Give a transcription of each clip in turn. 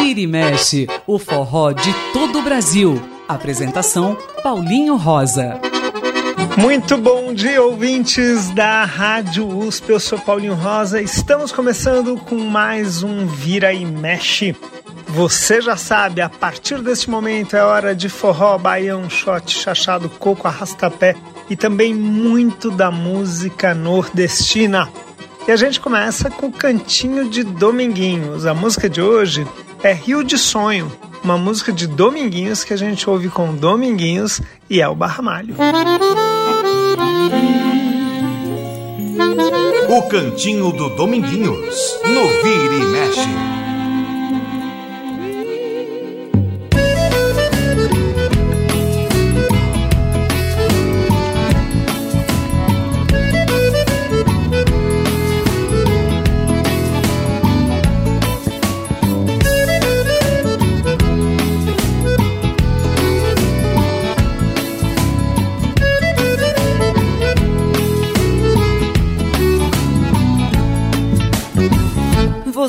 Vira e mexe, o forró de todo o Brasil. Apresentação Paulinho Rosa. Muito bom dia, ouvintes da Rádio USP. Eu sou Paulinho Rosa. Estamos começando com mais um Vira e Mexe. Você já sabe, a partir deste momento é hora de forró, baião, shot, chachado, coco, arrastapé e também muito da música nordestina. E a gente começa com o Cantinho de Dominguinhos. A música de hoje é Rio de Sonho, uma música de Dominguinhos que a gente ouve com Dominguinhos e El Barramalho. O Cantinho do Dominguinhos, no Vira e Mexe.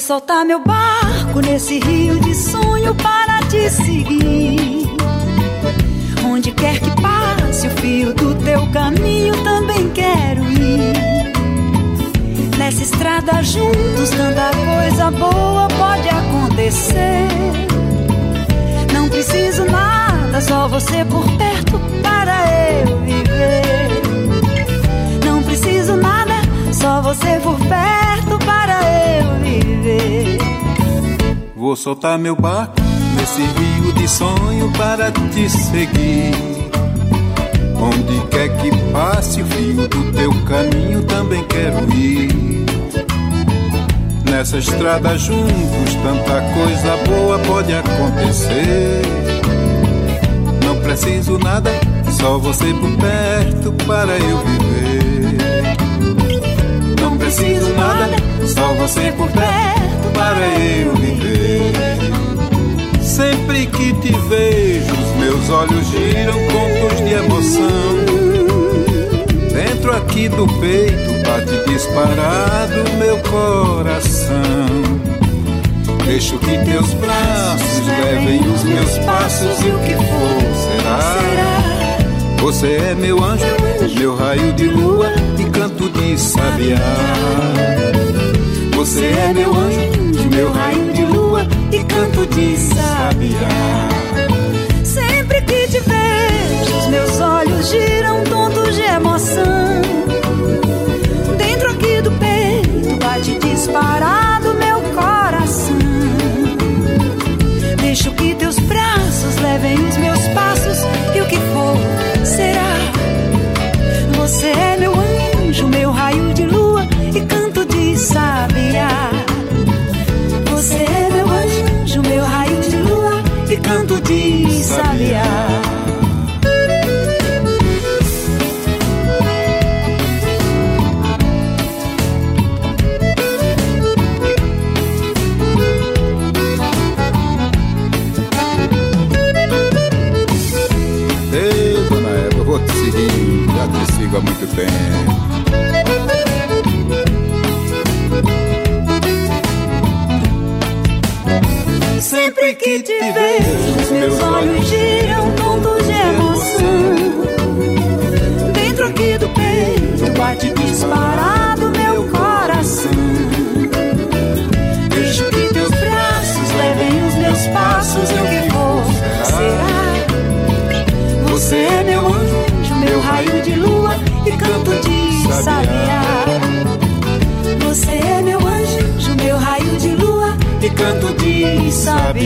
Soltar meu barco nesse rio de sonho para te seguir. Onde quer que passe o fio do teu caminho, também quero ir. Nessa estrada juntos, tanta coisa boa pode acontecer. Não preciso nada, só você por perto para eu viver. Não preciso nada, só você por perto para eu. Vou soltar meu barco nesse rio de sonho para te seguir. Onde quer que passe o fio do teu caminho, também quero ir. Nessa estrada juntos, tanta coisa boa pode acontecer. Não preciso nada, só você por perto para eu viver. Não preciso nada, só você por perto para eu viver. Sempre que te vejo, os meus olhos giram contos de emoção. Dentro aqui do peito bate disparado meu coração. Deixo que teus braços levem os meus passos e o que for será. Você é meu anjo, meu raio de lua e canto de sabiá. Você é meu anjo, meu raio de lua e canto de sabiá. Sempre que te vejo, os meus olhos giram tontos de emoção. Dentro aqui do peito bate disparado sigo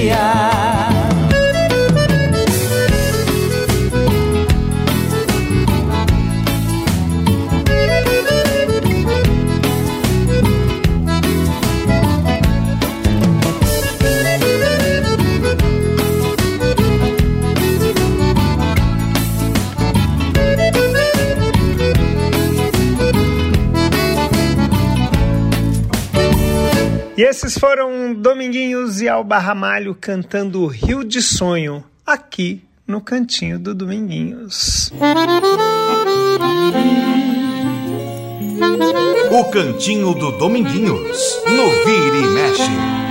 sabiá. Esses foram Dominguinhos e Alba Ramalho cantando Rio de Sonho, aqui no cantinho do Dominguinhos. O Cantinho do Dominguinhos, no Vira e Mexe.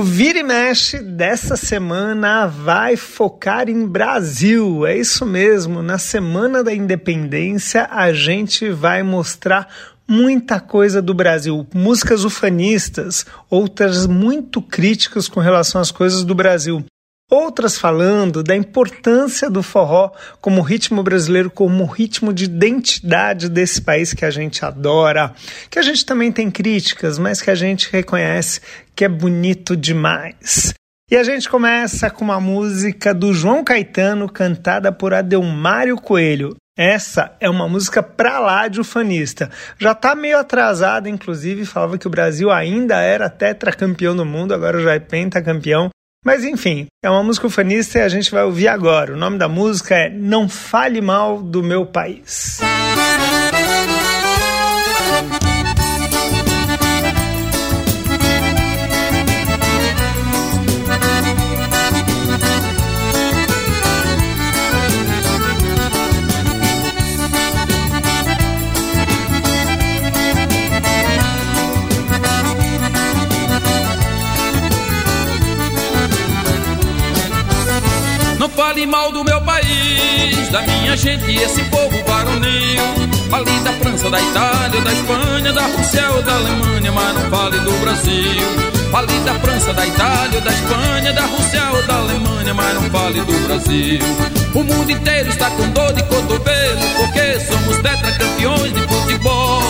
O Vira e Mexe dessa semana vai focar em Brasil. É isso mesmo, na Semana da Independência a gente vai mostrar muita coisa do Brasil, músicas ufanistas, outras muito críticas com relação às coisas do Brasil outras falando da importância do forró como ritmo brasileiro, como ritmo de identidade desse país que a gente adora, que a gente também tem críticas, mas que a gente reconhece que é bonito demais. E a gente começa com uma música do João Caetano cantada por Adelmário Coelho. Essa é uma música pra lá de ufanista. Já tá meio atrasada, inclusive, falava que o Brasil ainda era tetracampeão do mundo, agora já é pentacampeão. Mas enfim, é uma música ufanista e a gente vai ouvir agora. O nome da música é Não Fale Mal do Meu País. Fale mal do meu país, da minha gente, esse povo varonil. Fale da França, da Itália, da Espanha, da Rússia ou da Alemanha, mas não fale do Brasil. Fale da França, da Itália, da Espanha, da Rússia ou da Alemanha, mas não fale do Brasil. O mundo inteiro está com dor de cotovelo, porque somos tetracampeões de futebol.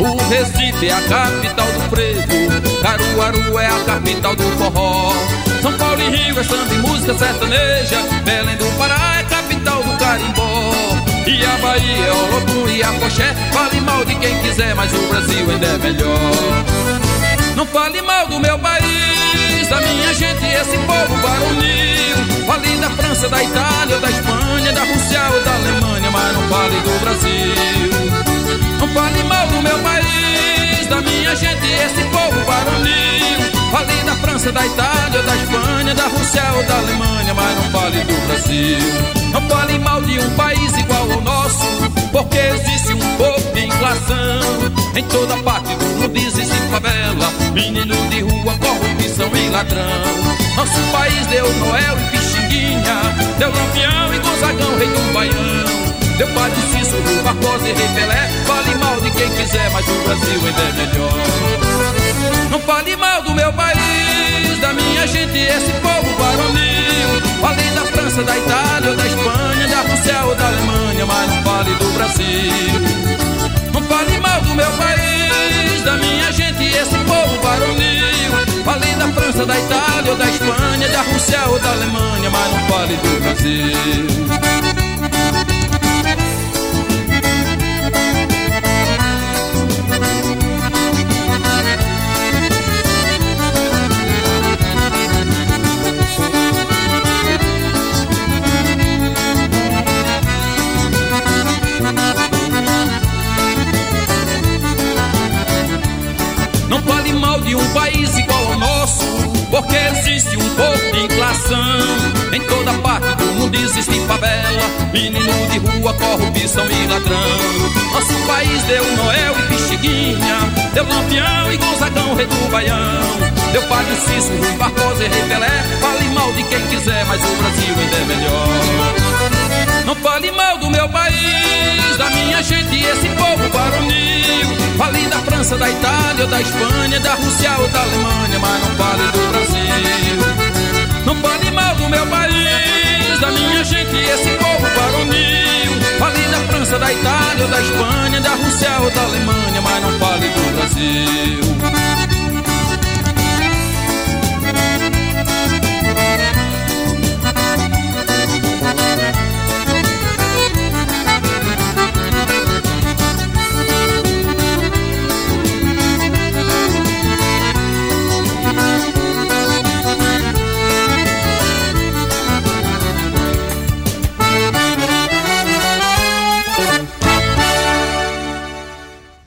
O Recife é a capital do frevo, Caruaru é a capital do forró. São Paulo e Rio é samba e música sertaneja, Belém do Pará é capital do carimbó. E a Bahia é Olodum e a Poché, fale mal de quem quiser, mas o Brasil ainda é melhor. Não fale mal do meu país, da minha gente, esse povo varonil. Fale da França, da Itália, da Espanha, da Rússia ou da Alemanha, mas não fale do Brasil. Não fale mal do meu país, França, da Itália, da Espanha, da Rússia ou da Alemanha, mas não fale do Brasil. Não fale mal de um país igual ao nosso, porque existe um pouco de inflação. Em toda parte do mundo existe favela, menino de rua, corrupção e ladrão. Nosso país deu Noel e Pixinguinha, deu Lampião e Gonzagão, rei do Baião. Deu Padre Cícero, Barbosa e Rei Pelé. Fale mal de quem quiser, mas o Brasil ainda é melhor. Não fale mal meu país, da minha gente, esse povo varonil. Fale da França, da Itália, ou da Espanha, da Rússia ou da Alemanha, mas não fale do Brasil. Não fale mal do meu país, da minha gente, esse povo varonil. Fale da França, da Itália, ou da Espanha, da Rússia ou da Alemanha, mas não fale do Brasil. Porque existe um pouco de inflação. Em toda parte do mundo existe favela Menino de rua, corrupção e ladrão. Nosso país deu Noel e Pixiguinha Deu Lampião e Gonzagão, rei do Baião. Deu Padre Cícero, Rui Barbosa e Rei Pelé Fale mal de quem quiser, mas o Brasil ainda é melhor. Não fale mal do meu país, da minha gente e esse povo varonil França, da Itália, da Espanha, da Rússia ou da Alemanha, mas não fale do Brasil. Não fale mal do meu país, da minha gente e esse povo varonil. Fale da França, da Itália, da Espanha, da Rússia ou da Alemanha, mas não fale do Brasil.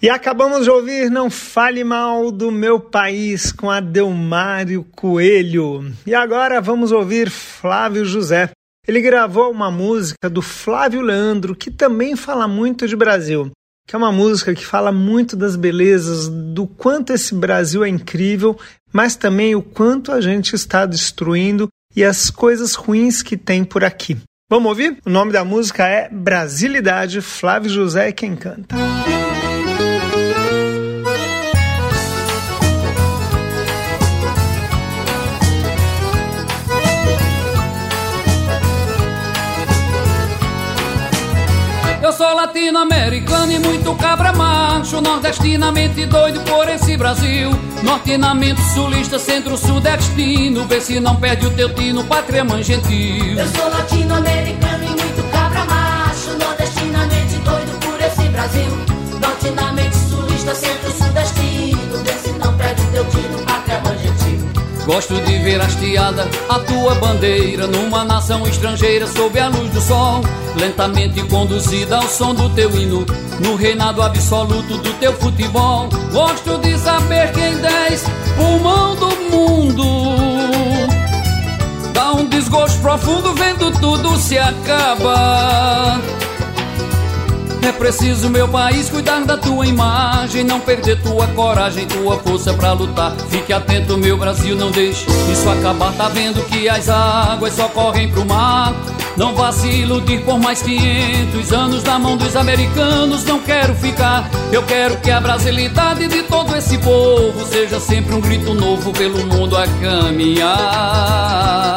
E acabamos de ouvir Não Fale Mal do Meu País com Adelmário Coelho. E agora vamos ouvir Flávio José. ele gravou uma música do Flávio Leandro que também fala muito de Brasil, que é uma música que fala muito das belezas, do quanto esse Brasil é incrível, mas também o quanto a gente está destruindo e as coisas ruins que tem por aqui. Vamos ouvir? O nome da música é Brasilidade, Flávio José é quem canta. Latino-americano e muito cabra macho Nordestinamente doido por esse Brasil. Nortinamente sulista, centro-sudestino Vê se não perde o teu tino, pátria mãe gentil. Eu sou latino-americano e muito cabra macho Nordestinamente doido por esse Brasil. Nortinamente sulista, centro-sudestino Gosto de ver hasteada a tua bandeira numa nação estrangeira sob a luz do sol, lentamente conduzida ao som do teu hino, no reinado absoluto do teu futebol. Gosto de saber quem dez pulmão do mundo dá um desgosto profundo vendo tudo se acaba. É preciso, meu país, cuidar da tua imagem, não perder tua coragem, tua força pra lutar. Fique atento, meu Brasil, não deixe isso acabar. Tá vendo que as águas só correm pro mar? Não vá se iludir por mais 500 anos na mão dos americanos. Não quero ficar, eu quero que a brasilidade de todo esse povo seja sempre um grito novo pelo mundo a caminhar.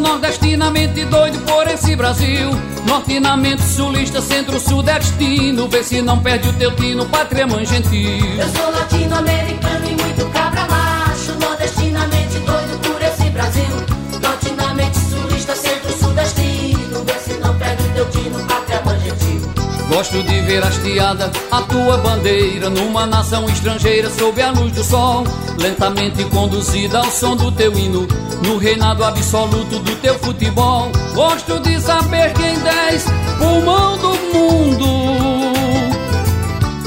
Nordestinamente doido por esse Brasil. Nortinamente sulista, centro-sudestino. Vê se não perde o teu tino, pátria mãe gentil. Eu sou latino-americano e muito cabra macho. Nordestinamente doido por esse Brasil. Nortinamente sulista, centro-sudestino. Vê se não perde o teu tino, pátria mãe gentil. Gosto de ver hasteada a tua bandeira numa nação estrangeira sob a luz do sol, lentamente conduzida ao som do teu hino, no reinado absoluto do teu futebol. Gosto de saber quem dez pulmão do mundo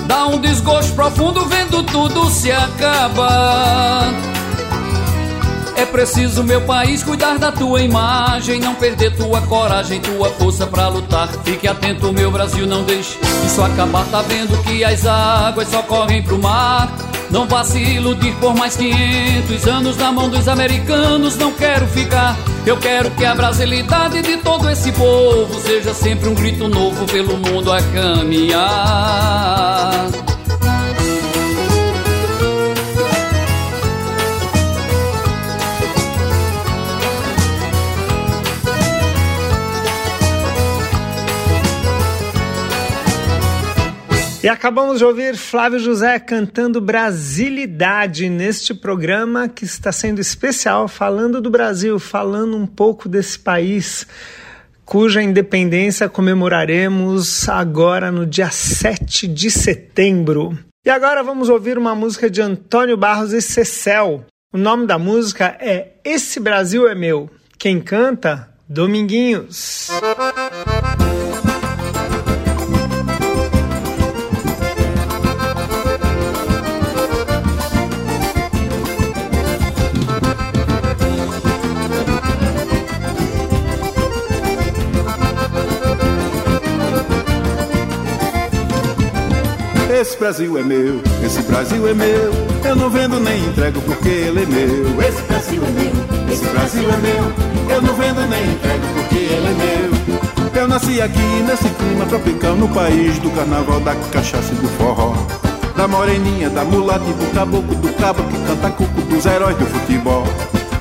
dá um desgosto profundo vendo tudo se acabar. É preciso, meu país, cuidar da tua imagem, não perder tua coragem, tua força pra lutar. Fique atento, meu Brasil, não deixe isso acabar. Tá vendo que as águas só correm pro mar? Não vá se iludir por mais 500 anos na mão dos americanos. Não quero ficar, eu quero que a brasilidade de todo esse povo seja sempre um grito novo pelo mundo a caminhar. E acabamos de ouvir Flávio José cantando Brasilidade neste programa que está sendo especial, falando do Brasil, falando um pouco desse país cuja independência comemoraremos agora no dia 7 de setembro. E agora vamos ouvir uma música de Antônio Barros e Cecel. O nome da música é Esse Brasil é Meu. Quem canta? Dominguinhos. Esse Brasil é meu, esse Brasil é meu. Eu não vendo nem entrego porque ele é meu. Esse Brasil é meu, esse Brasil é meu. Eu não vendo nem entrego porque ele é meu. Eu nasci aqui nesse clima tropical no país do carnaval, da cachaça e do forró. Da moreninha, da mulata e do caboclo, do cabo que canta cuco dos heróis do futebol.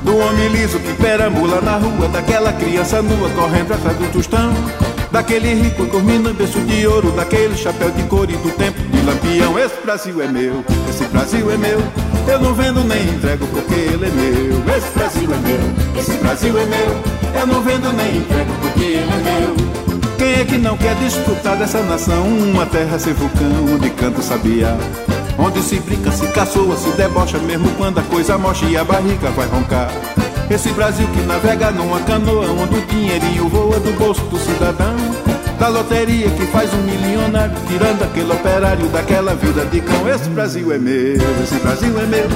Do homem liso que perambula na rua, daquela criança nua correndo atrás do tostão. Daquele rico dormindo em berço de ouro, daquele chapéu de couro e do tempo de lampião. Esse Brasil é meu, esse Brasil é meu. Eu não vendo nem entrego porque ele é meu. Esse Brasil é meu, esse Brasil é meu. Eu não vendo nem entrego porque ele é meu. Quem é que não quer desfrutar dessa nação? Uma terra sem vulcão, onde canta o sabiá. Onde se brinca, se caçoa, se debocha, mesmo quando a coisa mocha e a barriga vai roncar. Esse Brasil que navega numa canoa, onde o dinheirinho voa do bolso do cidadão. Da loteria que faz um milionário, tirando aquele operário daquela vida de cão. Esse Brasil é meu, esse Brasil é meu.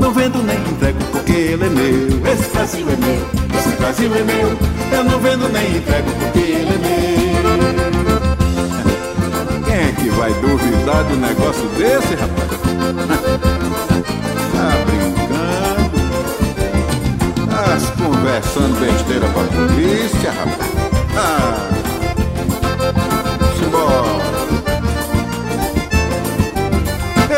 Não vendo nem entrego porque ele é meu. Esse Brasil é meu, esse Brasil é meu. Eu não vendo nem entrego porque vai duvidar do negócio desse, rapaz? Tá brincando? Tá conversando besteira pra polícia, rapaz? Ah, simbora.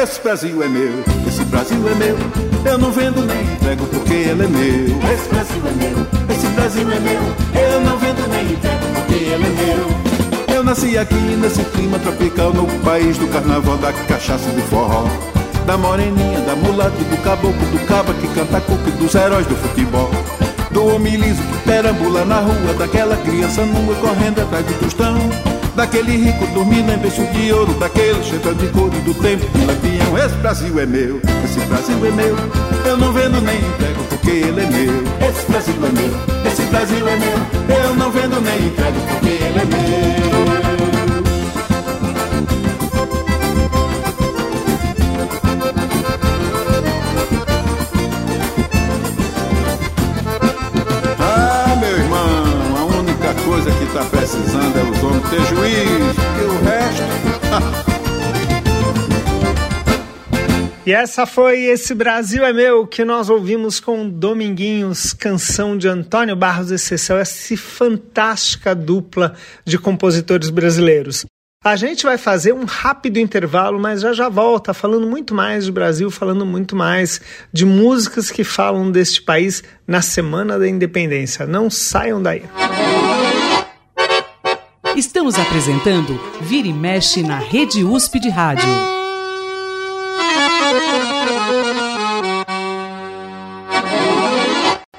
Esse Brasil é meu, esse Brasil é meu. Eu não vendo nem entrego porque ele é meu. Esse Brasil é meu, esse Brasil é meu. Eu não vendo nem entrego porque ele é meu. Eu nasci aqui nesse clima tropical, no país do carnaval, da cachaça e do forró. Da moreninha, da mulata, do caboclo, do caba que canta cuca dos heróis do futebol. Do homem liso que perambula na rua, daquela criança nua correndo atrás do tostão. Daquele rico dormindo em berço de ouro, daquele cheio de couro do tempo de lampião. Esse Brasil é meu, esse Brasil é meu. Eu não vendo nem entrego porque ele é meu. Esse Brasil é meu, esse Brasil é meu. Eu não vendo nem entrego porque ele é meu. E essa foi Esse Brasil é Meu, que nós ouvimos com Dominguinhos, canção de Antônio Barros e Cecel, essa fantástica dupla de compositores brasileiros. A gente vai fazer um rápido intervalo, mas já já volta falando muito mais de Brasil, falando muito mais de músicas que falam deste país na Semana da Independência. Não saiam daí. Estamos apresentando Vira e Mexe na Rede USP de Rádio.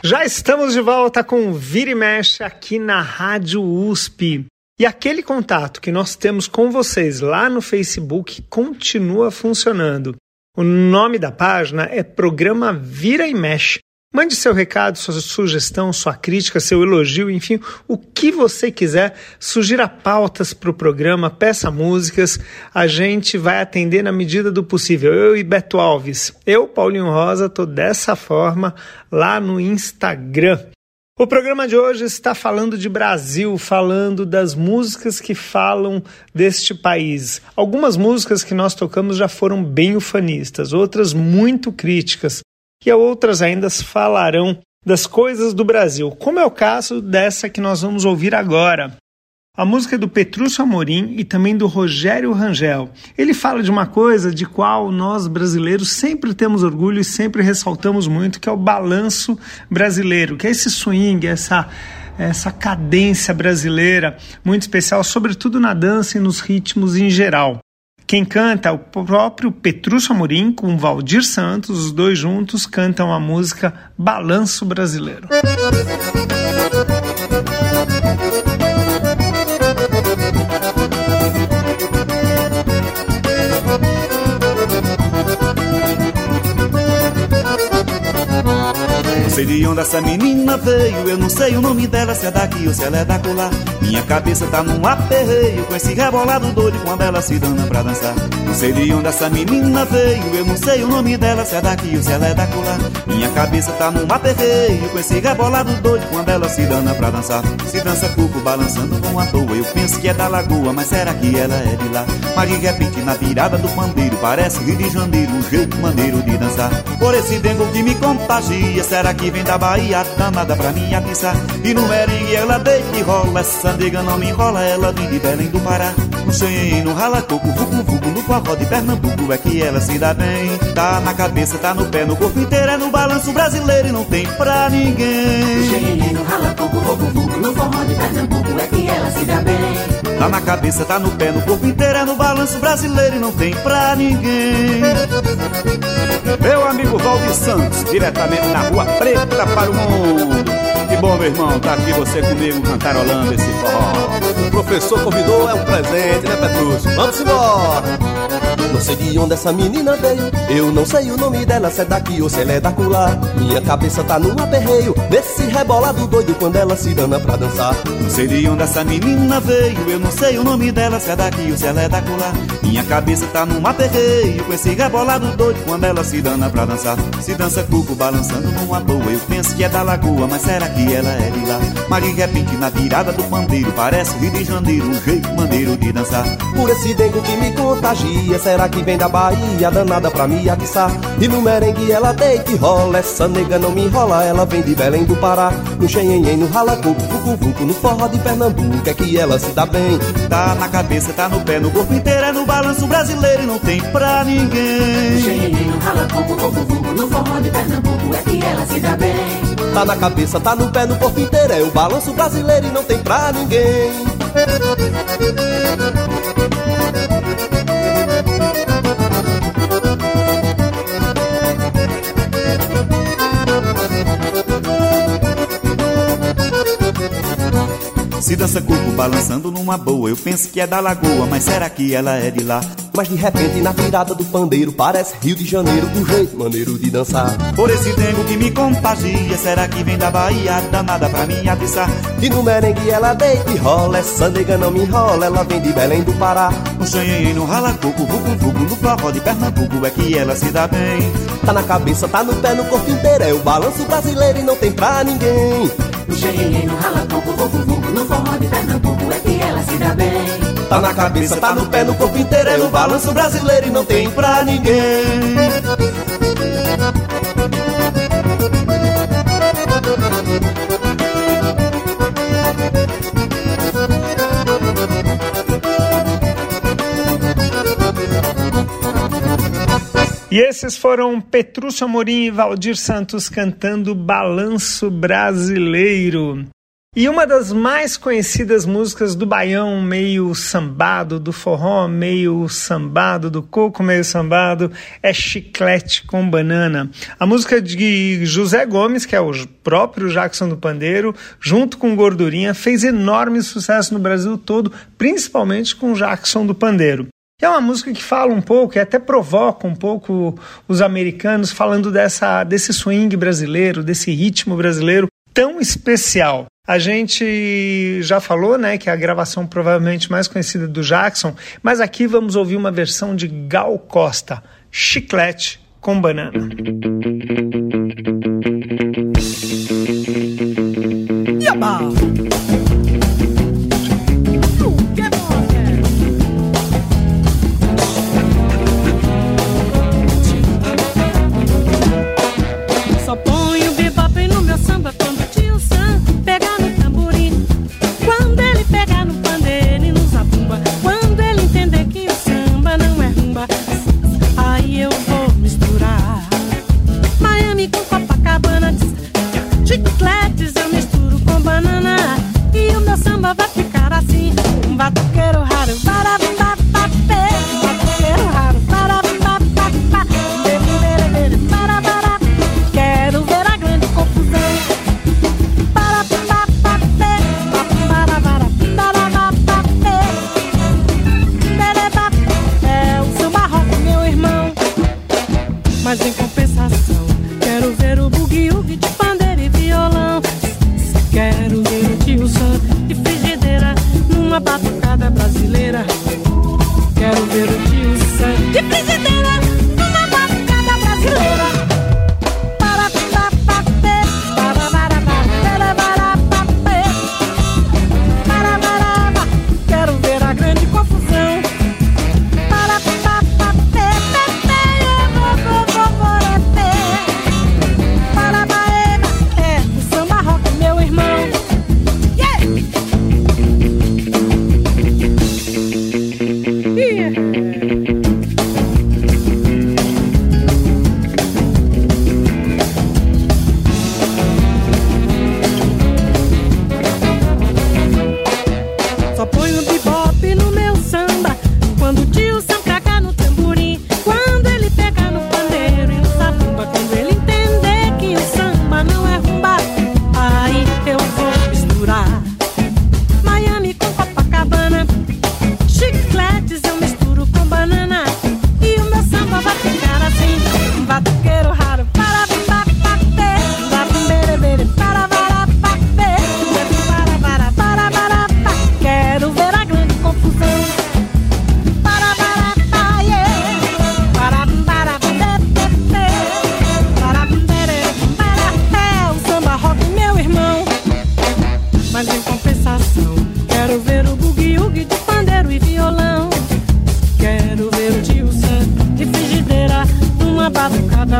Já estamos de volta com Vira e Mexe aqui na Rádio USP. E aquele contato que nós temos com vocês lá no Facebook continua funcionando. O nome da página é Programa Vira e Mexe. Mande seu recado, sua sugestão, sua crítica, seu elogio, enfim, o que você quiser. Sugira pautas para o programa, peça músicas. A gente vai atender na medida do possível. Eu e Beto Alves. Eu, Paulinho Rosa, tô dessa forma lá no Instagram. O programa de hoje está falando de Brasil, falando das músicas que falam deste país. Algumas músicas que nós tocamos já foram bem ufanistas, outras muito críticas e outras ainda falarão das coisas do Brasil, como é o caso dessa que nós vamos ouvir agora. A música é do Petrúcio Amorim e também do Rogério Rangel. Ele fala de uma coisa de qual nós brasileiros sempre temos orgulho e sempre ressaltamos muito, que é o balanço brasileiro, que é esse swing, essa essa cadência brasileira muito especial, sobretudo na dança e nos ritmos em geral. Quem canta é o próprio Petrúcio Amorim com Valdir Santos, os dois juntos cantam a música Balanço Brasileiro. Sei de onde essa menina veio, eu não sei o nome dela, se é daqui ou se ela é da colar. Minha cabeça tá num aperreio com esse rebolado doido quando ela se dana pra dançar. Não sei de onde essa menina veio, eu não sei o nome dela, se é daqui ou se ela é da colar. Minha cabeça tá num aperreio com esse rebolado doido quando ela se dana pra dançar. Se dança cuco balançando com a toa, eu penso que é da lagoa, mas será que ela é de lá? Mas de repente na virada do pandeiro parece Rio de Janeiro, um jeito maneiro de dançar. Por esse dengo que me contagia, será que vem da Bahia, danada pra mim atiçar. E no merengue ela deita e rola, essa nega não me enrola, ela vem de Belém do Pará. No xenhen, no ralacoco, vucu vucu, no forró de Pernambuco é que ela se dá bem. Tá na cabeça, tá no pé, no corpo inteiro, é no balanço brasileiro e não tem pra ninguém. No xenhen, no ralacoco, vucu vucu, no forró de Pernambuco é que ela se dá bem. Tá na cabeça, tá no pé, no corpo inteiro, é no balanço brasileiro e não tem pra ninguém. Meu amigo Valdir Santos, diretamente na Rua Preta para o Mundo. Que bom, meu irmão, tá aqui você comigo cantarolando esse forró. O professor convidou, é um presente, né, Petrúcio? Vamos embora! Não sei de onde essa menina veio. Eu não sei o nome dela, se é daqui ou se ela é da colar. Minha cabeça tá num aperreio, nesse rebolado doido quando ela se dana pra dançar. Não sei de onde essa menina veio, eu não sei o nome dela, se é daqui ou se ela é da colar. Minha cabeça tá num aperreio, com esse rebolado doido quando ela se dana pra dançar. Se dança cuco balançando numa boa, eu penso que é da lagoa, mas será que ela é de lá? Mas de repente na virada do pandeiro, parece Rio de Janeiro, um jeito maneiro de dançar. Por esse dengo que me contagia, será que vem da Bahia, danada pra me atiçar? E no merengue ela deita e rola, essa nega não me enrola, ela vem de Belém do Pará. No xenhenhen, no ralacoco, vucu vucu, no forró de Pernambuco, é que ela se dá bem. Tá na cabeça, tá no pé, no corpo inteiro, é no balanço brasileiro e não tem pra ninguém. No xenhenhen, no ralacoco, vucu vucu, no forró de Pernambuco, é que ela se dá bem. Tá na cabeça, tá no pé, no corpo inteiro, é o balanço brasileiro e não tem pra ninguém. Se dança cuco balançando numa boa, eu penso que é da lagoa, mas será que ela é de lá? Mas de repente na virada do pandeiro parece Rio de Janeiro, um jeito maneiro de dançar. Por esse tempo que me contagia, será que vem da Bahia, danada pra mim atiçar? E no merengue ela deita e rola, essa nega não me enrola, ela vem de Belém do Pará. No xanhém, no ralacoco, vucu vucu, no forró de Pernambuco é que ela se dá bem. Tá na cabeça, tá no pé, no corpo inteiro, é o balanço brasileiro e não tem pra ninguém. No xenhenhen, no ralacoco, vucu vucu, no forró de Pernambuco, é que ela se dá bem. Tá na cabeça, tá no pé, no corpo inteiro, é o balanço brasileiro e não tem pra ninguém. E esses foram Petrúcio Amorim e Valdir Santos cantando Balanço Brasileiro. E uma das mais conhecidas músicas do baião, meio sambado, do forró meio sambado, do coco meio sambado, é Chiclete com Banana. A música de José Gomes, que é o próprio Jackson do Pandeiro, junto com Gordurinha, fez enorme sucesso no Brasil todo, principalmente com Jackson do Pandeiro. É uma música que fala um pouco e até provoca um pouco os americanos falando dessa, desse swing brasileiro, desse ritmo brasileiro tão especial. A gente já falou, né, que é a gravação provavelmente mais conhecida do Jackson, mas aqui vamos ouvir uma versão de Gal Costa, Chiclete com Banana. Yaba!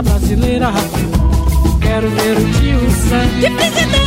Brasileira. Quero ver o tio Sam de frigideira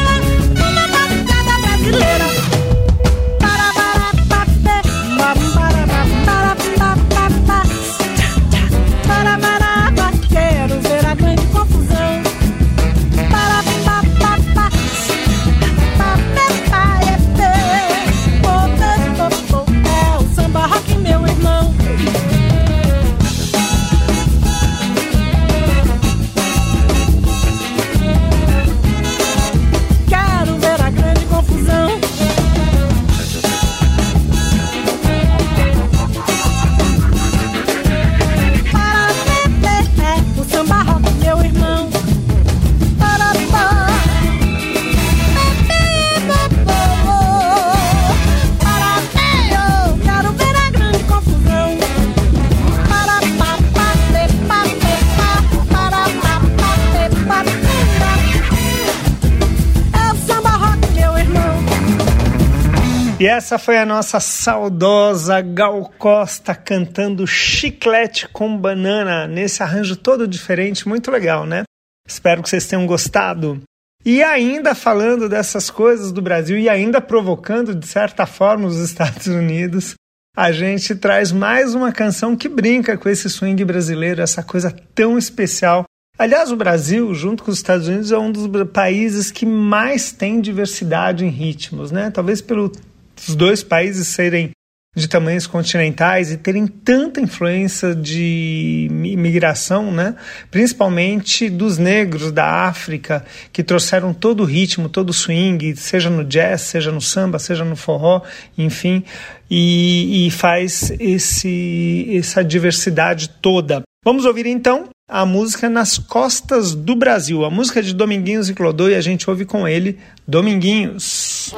essa foi a nossa saudosa Gal Costa cantando Chiclete com Banana nesse arranjo todo diferente, muito legal, né? Espero que vocês tenham gostado. E ainda falando dessas coisas do Brasil e ainda provocando de certa forma os Estados Unidos, a gente traz mais uma canção que brinca com esse swing brasileiro, essa coisa tão especial. Aliás, o Brasil, junto com os Estados Unidos, é um dos países que mais tem diversidade em ritmos, né? Talvez pelo os dois países serem de tamanhos continentais e terem tanta influência de imigração, né? principalmente dos negros da África, que trouxeram todo o ritmo, todo o swing, seja no jazz, seja no samba, seja no forró, enfim, e, e faz esse, essa diversidade toda. Vamos ouvir então a música Nas Costas do Brasil, a música de Dominguinhos e Clodô, e a gente ouve com ele Dominguinhos.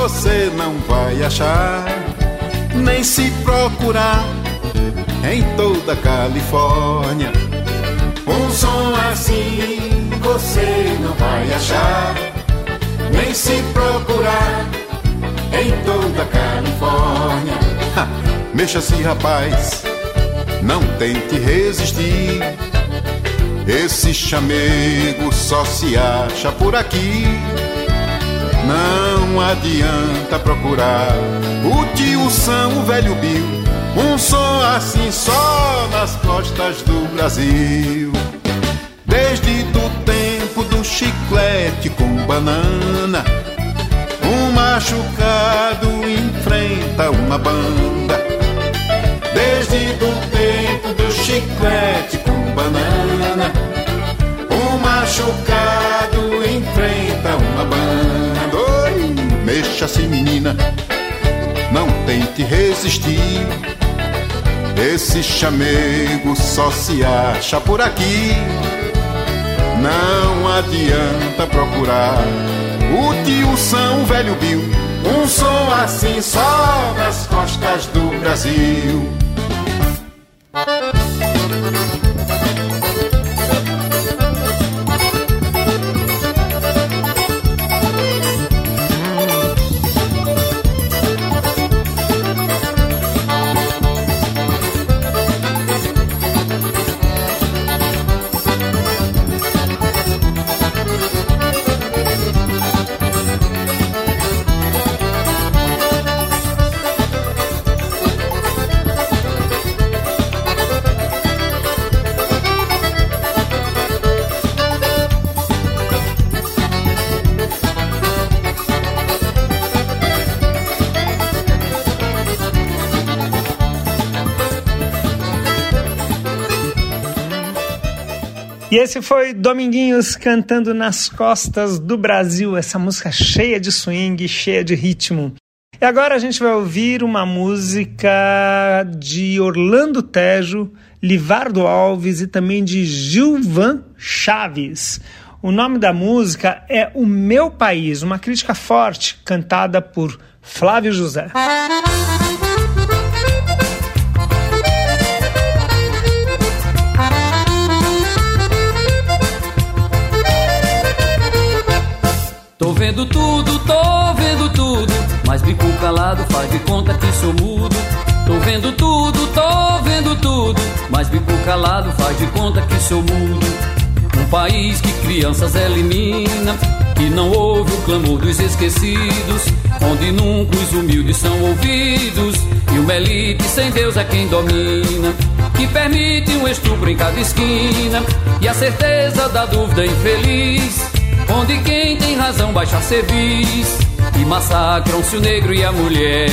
Você não vai achar, nem se procurar em toda a Califórnia. Um som assim você não vai achar, nem se procurar em toda a Califórnia. Mexa-se, rapaz, não tente resistir. Esse chamego só se acha por aqui. Não adianta procurar o tio São, o velho Bill. Um som assim só nas costas do Brasil. Desde do tempo do chiclete com banana, um machucado enfrenta uma banda. Desde do tempo do chiclete com banana, um machucado enfrenta uma banda. Mexa-se, menina, não tente resistir. Esse chamego só se acha por aqui. Não adianta procurar o tio São, velho Bill. Um som assim só nas costas do Brasil. E esse foi Dominguinhos cantando nas costas do Brasil, essa música cheia de swing, cheia de ritmo. E agora a gente vai ouvir uma música de Orlando Tejo, Livardo Alves e também de Gilvan Chaves. O nome da música é O Meu País, uma crítica forte cantada por Flávio José. Vendo tudo, tô vendo tudo, mas bico calado faz de conta que sou mudo. Tô vendo tudo, tô vendo tudo, mas bico calado faz de conta que sou mudo. Um país que crianças elimina, que não ouve o clamor dos esquecidos, onde nunca os humildes são ouvidos, e uma elite sem Deus é quem domina, que permite um estupro em cada esquina, e a certeza da dúvida infeliz, onde quem tem razão baixa cerviz, e massacram-se o negro e a mulher.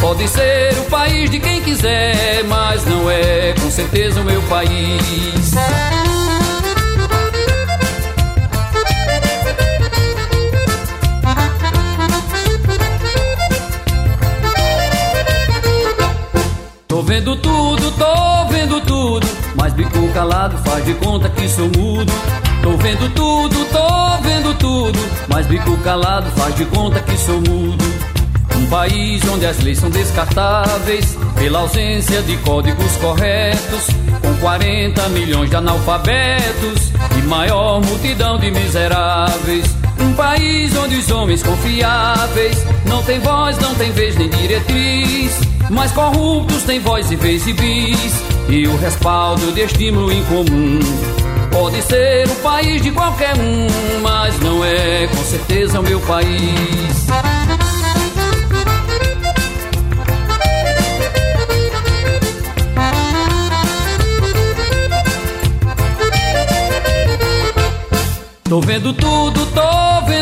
Pode ser o país de quem quiser, mas não é com certeza o meu país. Calado faz de conta que sou mudo. Tô vendo tudo, tô vendo tudo, mas bico calado faz de conta que sou mudo. Um país onde as leis são descartáveis pela ausência de códigos corretos, com 40 milhões de analfabetos e maior multidão de miseráveis. Um país onde os homens confiáveis não têm voz, não têm vez nem diretriz, mas corruptos têm voz e vez e bis, e o respaldo de estímulo incomum. Pode ser o país de qualquer um, mas não é com certeza o meu país. Tô vendo tudo, tô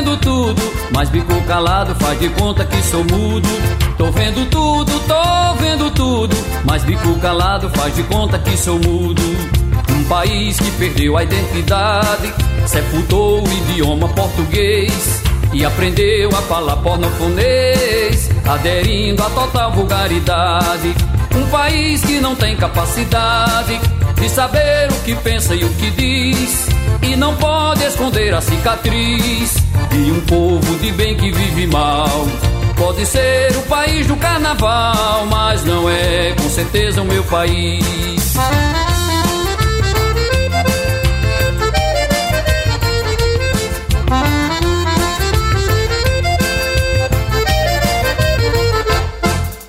vendo tudo, mas bico calado faz de conta que sou mudo. Tô vendo tudo, tô vendo tudo, mas bico calado faz de conta que sou mudo. Um país que perdeu a identidade, sepultou o idioma português e aprendeu a falar pornofonês, aderindo à total vulgaridade. Um país que não tem capacidade de saber o que pensa e o que diz, e não pode esconder a cicatriz. E um povo de bem que vive mal. Pode ser o país do carnaval, mas não é com certeza o meu país.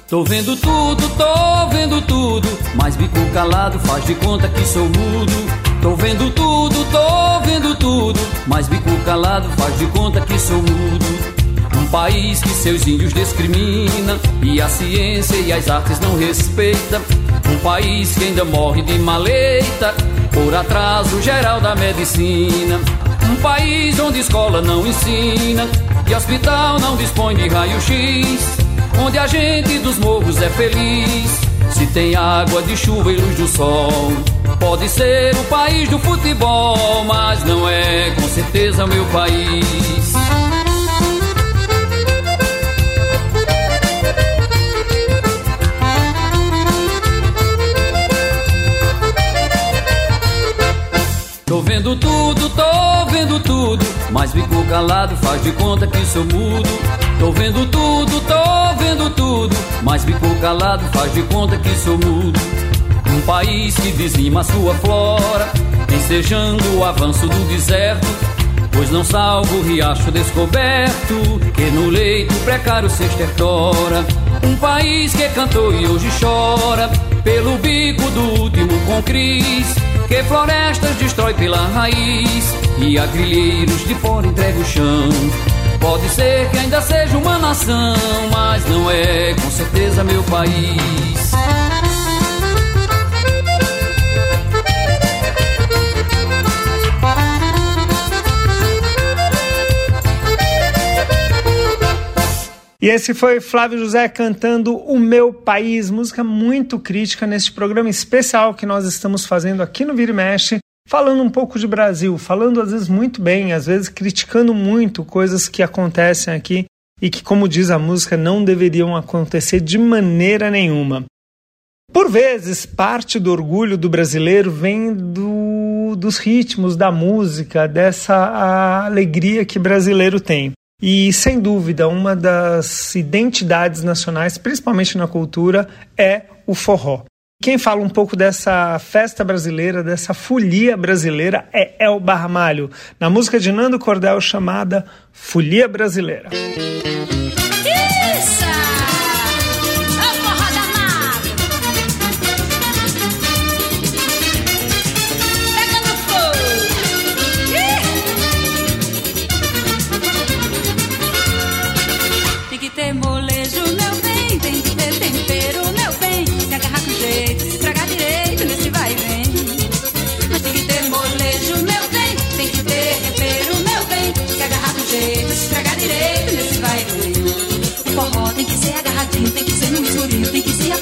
Tô vendo tudo, tô vendo tudo, mas bico calado faz de conta que sou mudo. Tô vendo tudo, tô vendo tudo, mas bico calado faz de conta que sou mudo. Um país que seus índios discrimina e a ciência e as artes não respeita. Um país que ainda morre de maleita por atraso geral da medicina. Um país onde escola não ensina e hospital não dispõe de raio-x onde a gente dos morros é feliz. Se tem água de chuva e luz do sol, pode ser o país do futebol, mas não é com certeza meu país. Tô vendo tudo, tô vendo tudo, mas bico calado faz de conta que sou mudo. Tô vendo tudo, tô vendo tudo, mas bico calado faz de conta que sou mudo. Um país que dizima sua flora, ensejando o avanço do deserto, pois não salva o riacho descoberto, que no leito precário se estertora. Um país que cantou e hoje chora, pelo bico do último com cris, que florestas destrói pela raiz, e a grilheiros de fora entrega o chão. Pode ser que ainda seja uma nação, mas não é com certeza meu país. E esse foi Flávio José cantando O Meu País, música muito crítica neste programa especial que nós estamos fazendo aqui no Vira e Mexe, falando um pouco de Brasil, falando às vezes muito bem, às vezes criticando muito coisas que acontecem aqui e que, como diz a música, não deveriam acontecer de maneira nenhuma. Por vezes, parte do orgulho do brasileiro vem do, dos ritmos, da música, dessa alegria que brasileiro tem. E, sem dúvida, uma das identidades nacionais, principalmente na cultura, é o forró. Quem fala um pouco dessa festa brasileira, dessa folia brasileira, é El Barramalho, na música de Nando Cordel chamada Folia Brasileira.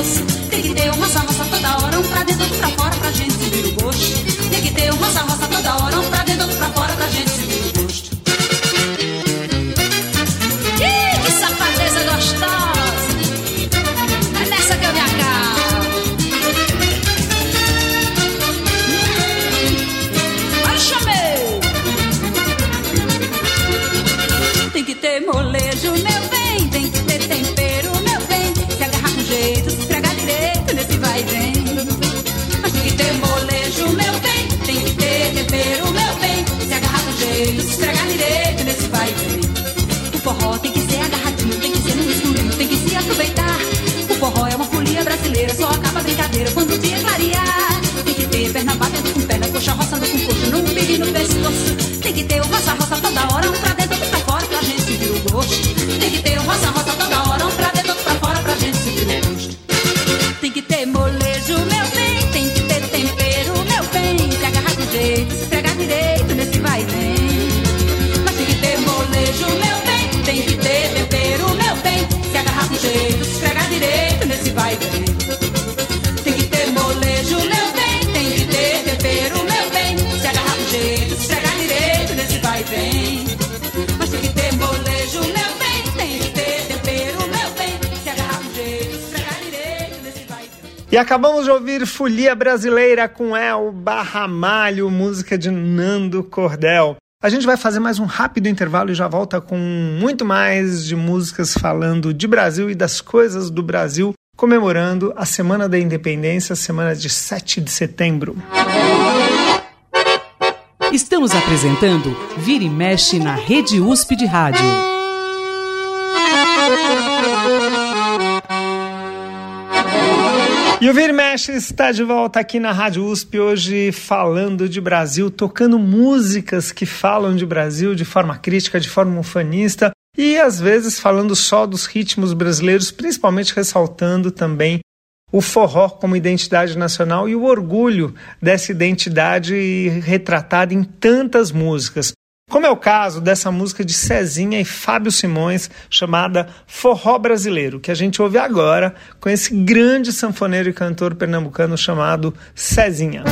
lost acabamos de ouvir Folia Brasileira com El Barramalho, música de Nando Cordel. A gente vai fazer mais um rápido intervalo e já volta com muito mais de músicas falando de Brasil e das coisas do Brasil, comemorando a Semana da Independência, semana de 7 de setembro. Estamos apresentando Vira e Mexe na Rede USP de Rádio. E o Vir Mexe está de volta aqui na Rádio USP hoje falando de Brasil, tocando músicas que falam de Brasil de forma crítica, de forma ufanista e às vezes falando só dos ritmos brasileiros, principalmente ressaltando também o forró como identidade nacional e o orgulho dessa identidade retratada em tantas músicas. Como é o caso dessa música de Cezinha e Fábio Simões, chamada Forró Brasileiro, que a gente ouve agora com esse grande sanfoneiro e cantor pernambucano chamado Cezinha.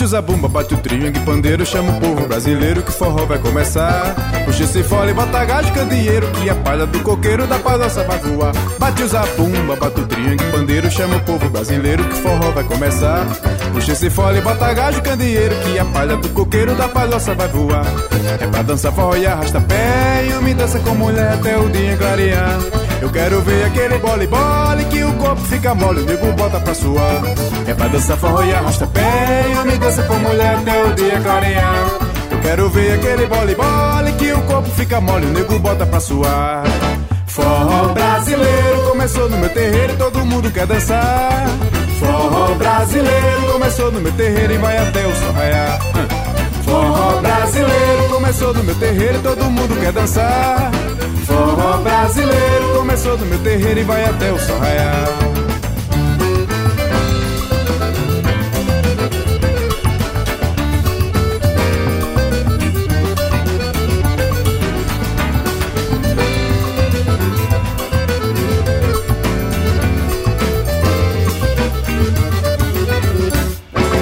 Bate o zabumba, bate o trinho, pandeiro, chama o povo brasileiro que forró vai começar. Puxa esse fole, bota gajo, candeeiro, que a palha do coqueiro da palhoça vai voar. Bate o zabumba, bate o trinho, pandeiro, chama o povo brasileiro que forró vai começar. Puxa esse fole, bota gajo, candeeiro, que a palha do coqueiro da palhoça vai voar. É pra dançar forró e arrasta pé, e me dança com mulher até o dia clarear. Eu quero ver aquele bole bole que o corpo fica mole, o nego bota pra suar. É pra dançar forró e arrasta pé, e me dança com mulher até o dia clarear. Eu quero ver aquele bole bole que o corpo fica mole, o nego bota pra suar. Forró brasileiro, começou no meu terreiro e todo mundo quer dançar. Forró brasileiro começou no meu terreiro e vai até o sol raiar. Forró brasileiro começou no meu terreiro e todo mundo quer dançar. Forró brasileiro começou no meu terreiro e vai até o sol raiar.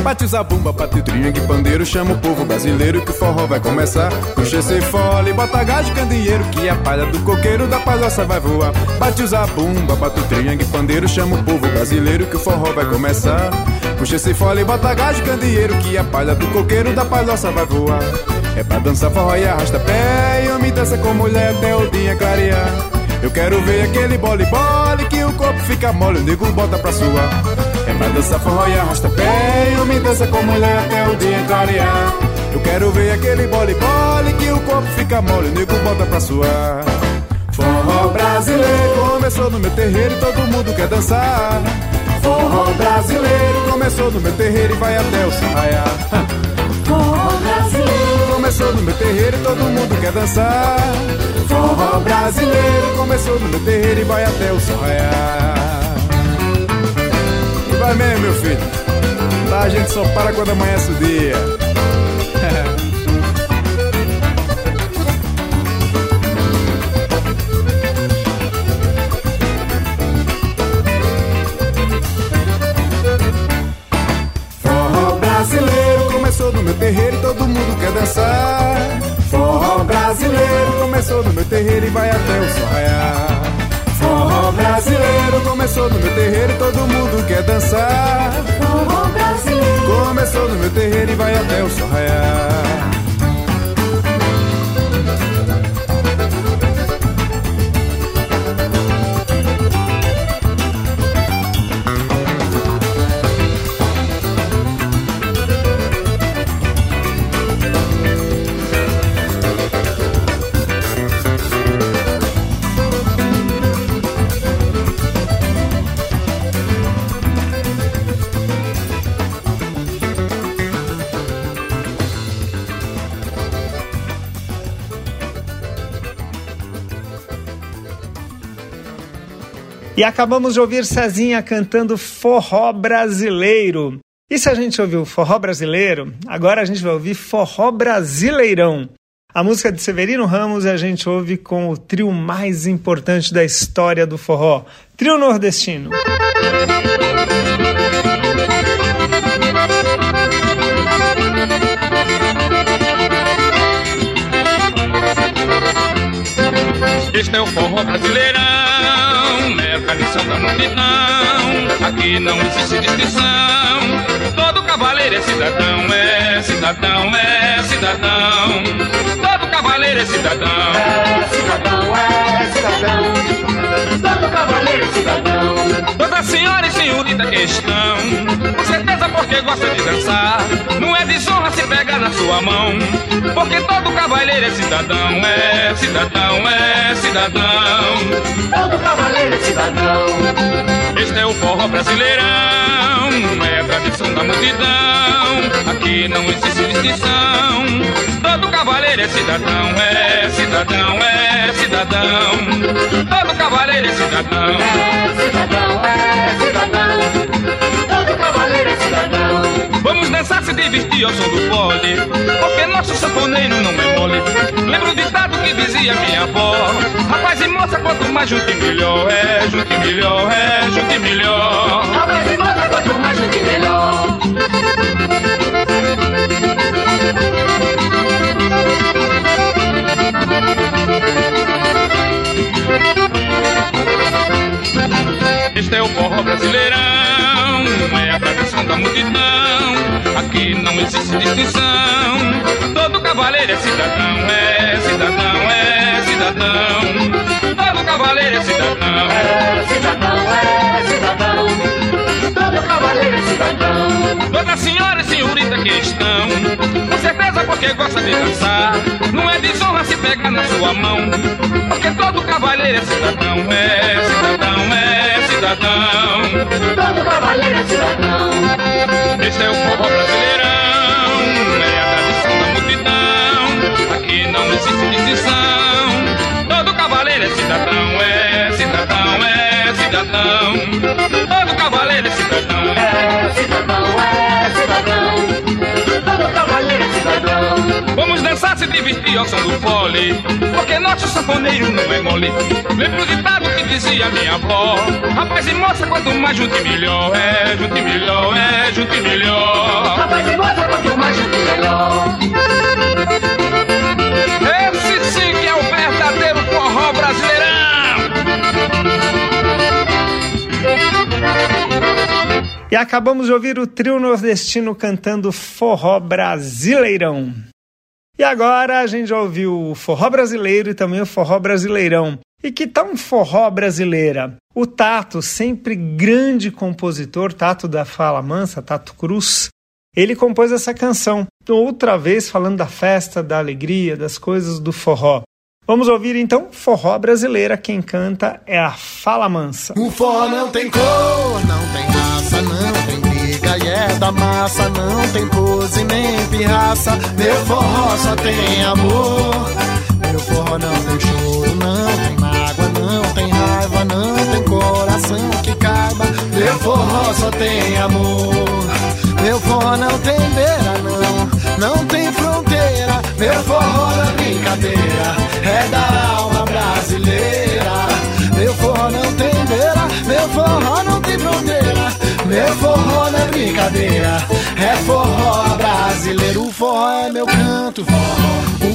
Bate o zabumba, bate o tringue, pandeiro, chama o povo brasileiro que o forró vai começar. Puxa esse fole, bota gás de candeeiro, que a palha do coqueiro da palhoça vai voar. Bate o zabumba, bate o tringue, pandeiro, chama o povo brasileiro que o forró vai começar. Puxa esse fole, bota gás de candeeiro, que a palha do coqueiro da palhoça vai voar. É pra dançar forró e arrasta pé, e homem dança com mulher até o dia clarear. Eu quero ver aquele bole bole que o corpo fica mole, o nego bota pra suar. É pra dançar forró e arrasta pé E homem dança com mulher até o dia clarear. Eu quero ver aquele bole bole Que o corpo fica mole, o nego bota pra suar Forró brasileiro começou no meu terreiro E todo mundo quer dançar. Forró brasileiro começou no meu terreiro E vai até o sarraiar Forró brasileiro começou no meu terreiro E todo mundo quer dançar Forró brasileiro começou no meu terreiro E vai até o sarraiar Vai mesmo, meu filho. Lá a gente só para quando amanhece o dia. Vai até o sol raiar. Forró brasileiro começou no meu terreiro e todo mundo quer dançar. Forró brasileiro começou no meu terreiro e vai até o sol raiar. E acabamos de ouvir Cezinha cantando forró brasileiro. E se a gente ouviu forró brasileiro, agora a gente vai ouvir forró brasileirão. A música de Severino Ramos a gente ouve com o trio mais importante da história do forró, Trio Nordestino. Este é o forró brasileirão, é a tradição da multidão. Aqui não existe distinção. Todo cavaleiro é cidadão, é cidadão, é cidadão. Todo cavaleiro é cidadão. É cidadão, é cidadão. Todo cavaleiro cidadão. Toda senhora e senhorita que estão, com certeza porque gosta de dançar. Não é desonra se pegar na sua mão, porque todo cavaleiro é cidadão, é cidadão, é cidadão. Todo cavaleiro é cidadão. Este é o forró brasileirão, é a tradição da multidão. Aqui não existe distinção. Todo cavaleiro é cidadão, é cidadão, é cidadão. Todo cavaleiro é cidadão. É cidadão, é cidadão. Cavaleiro cidadão. Vamos dançar, se divertir ao som do fole, porque nosso sanfoneiro não é mole. Lembro o ditado que dizia minha avó: Rapaz e moça, quanto mais junto e melhor, é junto e melhor, é junto e melhor. Rapaz e moça, quanto mais gente melhor. Este é o forró brasileirão, é multidão. Aqui não existe distinção. Todo cavaleiro é cidadão, é cidadão, é cidadão. Todo cavaleiro é cidadão. É cidadão, é cidadão. Todo cavaleiro é cidadão. Toda senhora e senhorita que estão, com certeza porque gosta de dançar. Não é desonra se pegar na sua mão, porque todo cavalheiro é cidadão, é cidadão, é cidadão. Todo cavalheiro é cidadão. Esse é o forró brasileirão, cidadão, cidadão, cidadão. Todo cavalheiro é cidadão. Vamos dançar, se divertir ao som do fole, porque nosso sanfoneiro não é mole. Lembro o ditado que dizia minha avó: Rapaz e moça, quanto mais junto e melhor. É, junto e melhor, é, junto e melhor. Rapaz e moça, quanto mais gente melhor. Esse sim que é o verdadeiro forró brasileirão. E acabamos de ouvir o trio nordestino cantando Forró Brasileirão. E agora a gente já ouviu o forró brasileiro e também o forró brasileirão. E que tal um forró brasileira? O Tato, sempre grande compositor, Tato da Fala Mansa, Tato Cruz, ele compôs essa canção, outra vez falando da festa, da alegria, das coisas do forró. Vamos ouvir então Forró Brasileira, quem canta é a Fala Mansa. O forró não tem cor, não tem raça, não tem briga e é da massa, não tem pose nem pirraça. Meu forró só tem amor. Meu forró não tem choro, não tem mágoa, não tem raiva, não tem coração que caiba. Meu forró só tem amor. Meu forró não tem beira, não, não tem fronteira. Meu forró não é brincadeira, é da alma brasileira. Meu forró não tem beira, meu forró não tem fronteira. Meu forró não é brincadeira, é forró brasileiro. O forró é meu canto, forró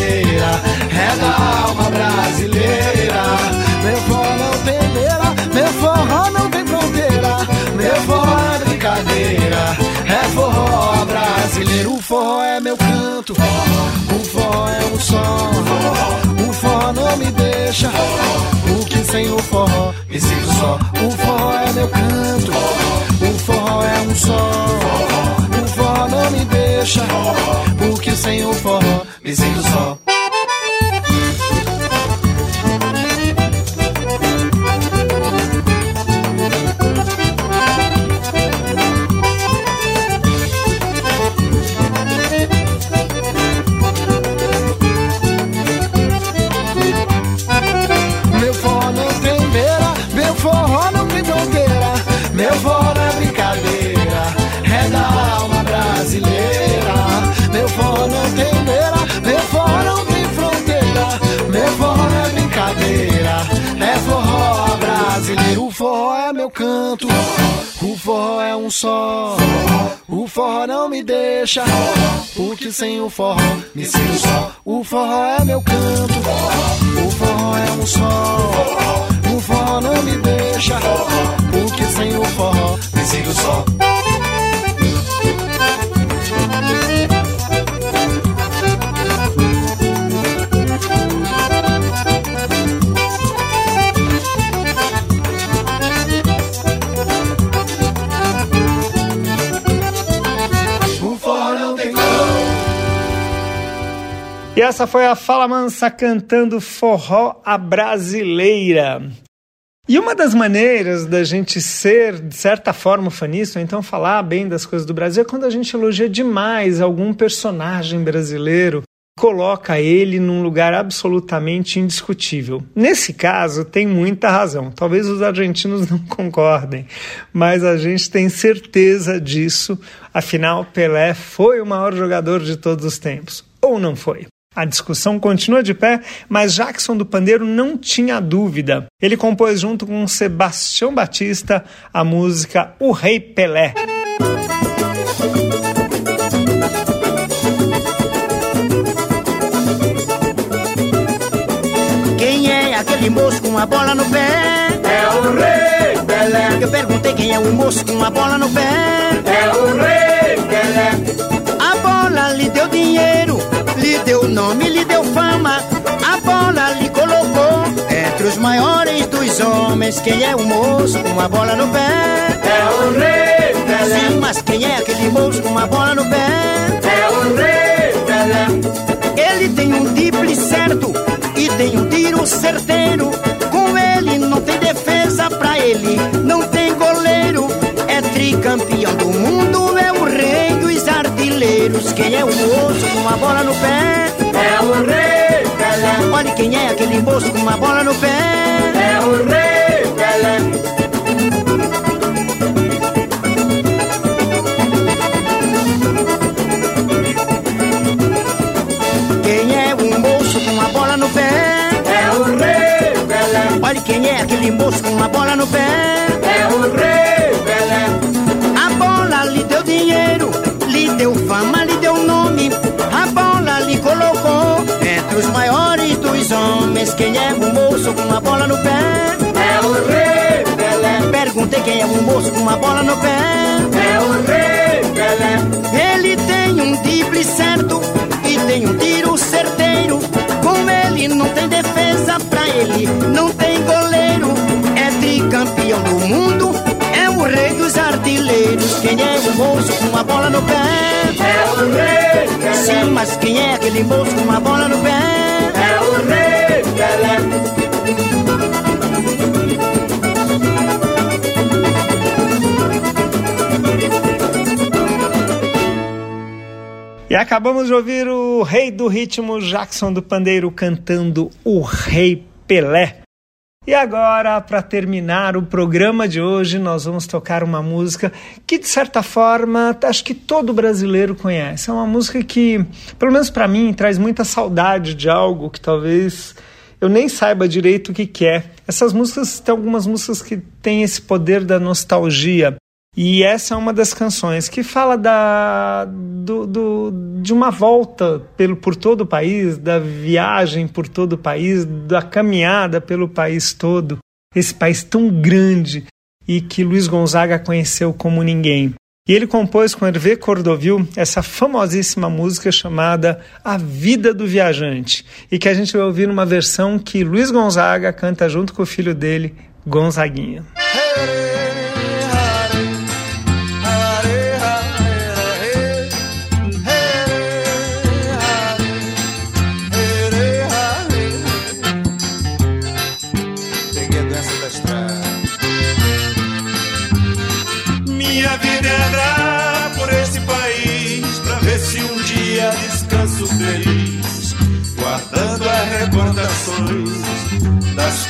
é da alma brasileira. Meu forró não tem beira, meu forró não tem fronteira. Meu forró é brincadeira, é forró brasileiro. O forró é meu canto, o forró é um som. O forró não me deixa, porque sem o forró me sinto só. O forró é meu canto, o forró é um som. O forró não me deixa, porque sem o forró sinto só. Um só. O forró não me deixa, porque sem o forró me sinto só. O forró é meu canto, o forró é um só. O forró não me deixa, porque sem o forró me sinto só. E essa foi a Fala Mansa cantando Forró a Brasileira. E uma das maneiras da gente ser, de certa forma, fanista, ou então falar bem das coisas do Brasil, é quando a gente elogia demais algum personagem brasileiro, coloca ele num lugar absolutamente indiscutível. Nesse caso, tem muita razão. Talvez os argentinos não concordem, mas a gente tem certeza disso. Afinal, Pelé foi o maior jogador de todos os tempos. Ou não foi? A discussão continua de pé, mas Jackson do Pandeiro não tinha dúvida. Ele compôs junto com Sebastião Batista a música O Rei Pelé. Quem é aquele moço com a bola no pé? É o Rei Pelé. Eu perguntei quem é o moço com a bola no pé? É o Rei Pelé. A bola lhe deu dinheiro nome, lhe deu fama, a bola lhe colocou entre os maiores dos homens. Quem é o moço com a bola no pé? É o rei Pelé. Sim, mas quem é aquele moço com a bola no pé? É o rei Pelé. Ele tem um drible certo e tem um tiro certeiro. Com ele não tem defesa pra ele, não tem goleiro. É tricampeão do mundo, é o rei dos artilheiros. Quem é o moço com a bola no pé? Quem é aquele moço com a bola no pé? É o rei Pelé. Quem é o moço com a bola no pé? É o rei Pelé. Olha quem é aquele moço com a bola no pé? Com a bola no pé? É o rei Pelé. Perguntei quem é o moço com a bola no pé? É o rei Pelé. Ele tem um drible certo e tem um tiro certeiro. Com ele não tem defesa pra ele, não tem goleiro. É tricampeão do mundo, é o rei dos artilheiros. Quem é o moço com a bola no pé? É o rei Pelé. Sim, mas quem é aquele moço com a bola no pé? É o rei Pelé. E acabamos de ouvir o rei do ritmo Jackson do Pandeiro cantando O Rei Pelé. E agora, para terminar o programa de hoje, nós vamos tocar uma música que, de certa forma, acho que todo brasileiro conhece. É uma música que, pelo menos para mim, traz muita saudade de algo que talvez eu nem saiba direito o que, que é. Essas músicas, tem algumas músicas que têm esse poder da nostalgia. E essa é uma das canções que fala da, do, do, de uma volta pelo, por todo o país, da viagem por todo o país, da caminhada pelo país todo. Esse país tão grande e que Luiz Gonzaga conheceu como ninguém. E ele compôs com Hervé Cordovil essa famosíssima música chamada A Vida do Viajante, e que a gente vai ouvir numa versão que Luiz Gonzaga canta junto com o filho dele, Gonzaguinha. Peguei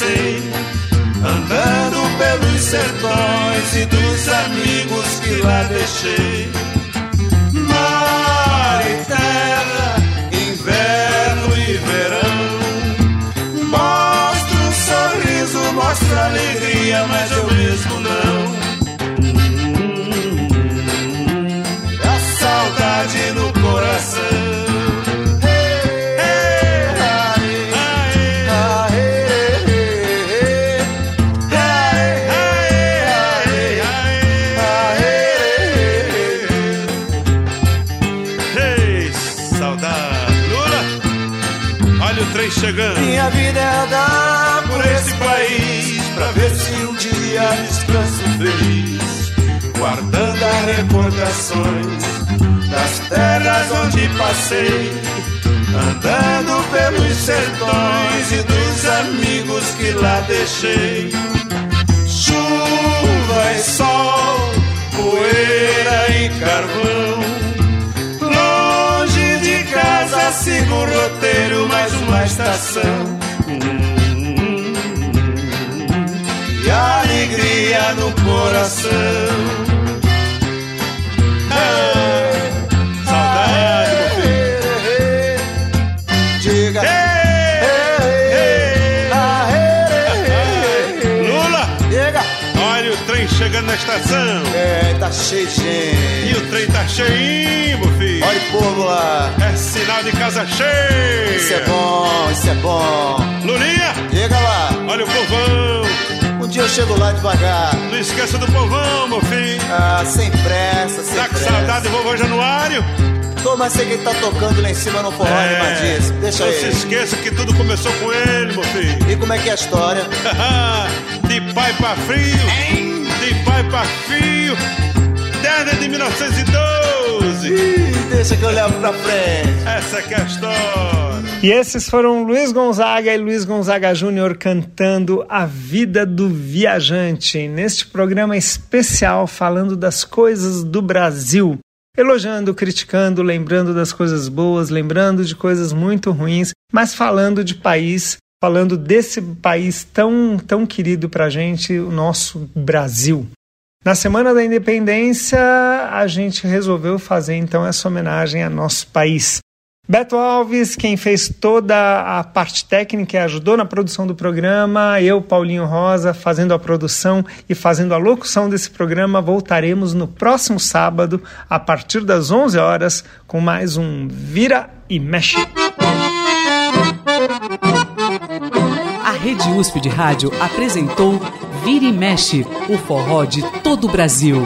Passei, andando pelos sertões e dos amigos que lá deixei. Mar e terra, inverno e verão. Mostra um sorriso, mostra alegria, mas eu mesmo não. A saudade no coração. Dia descanso feliz, guardando as recordações das terras onde passei, andando pelos sertões e dos amigos que lá deixei. Chuva e sol, poeira e carvão. Longe de casa sigo o roteiro, mais uma estação. Alegria no coração. Ah, saudade, filho. Diga. Lula! Diga. Olha o trem chegando na estação. É, tá cheio de gente. E o trem tá cheinho, meu filho. Olha o povo lá. É sinal de casa cheia. Isso é bom, isso é bom. Lulinha, Diga lá. olha o povão. Dia eu chego lá devagar. Não esqueça do povão, meu filho. Ah, sem pressa, sem Tá com pressa. saudade do vovô Januário? Tô, mas sei que ele tá tocando lá em cima no forró É. animadiço. Deixa Não se esqueça que tudo começou com ele, meu filho. E como é que é a história? de pai pra frio, de pai pra fio, desde de 1912. Ih, deixa que eu levo pra frente. Essa que é a história. E esses foram Luiz Gonzaga e Luiz Gonzaga Júnior cantando A Vida do Viajante, neste programa especial falando das coisas do Brasil. Elogiando, criticando, lembrando das coisas boas, lembrando de coisas muito ruins, mas falando de país, falando desse país tão, tão querido pra gente, o nosso Brasil. Na Semana da Independência, a gente resolveu fazer então essa homenagem a nosso país. Beto Alves, quem fez toda a parte técnica e ajudou na produção do programa, eu, Paulinho Rosa, fazendo a produção e fazendo a locução desse programa, voltaremos no próximo sábado, a partir das 11 horas, com mais um Vira e Mexe. A Rede USP de Rádio apresentou Vira e Mexe, o forró de todo o Brasil.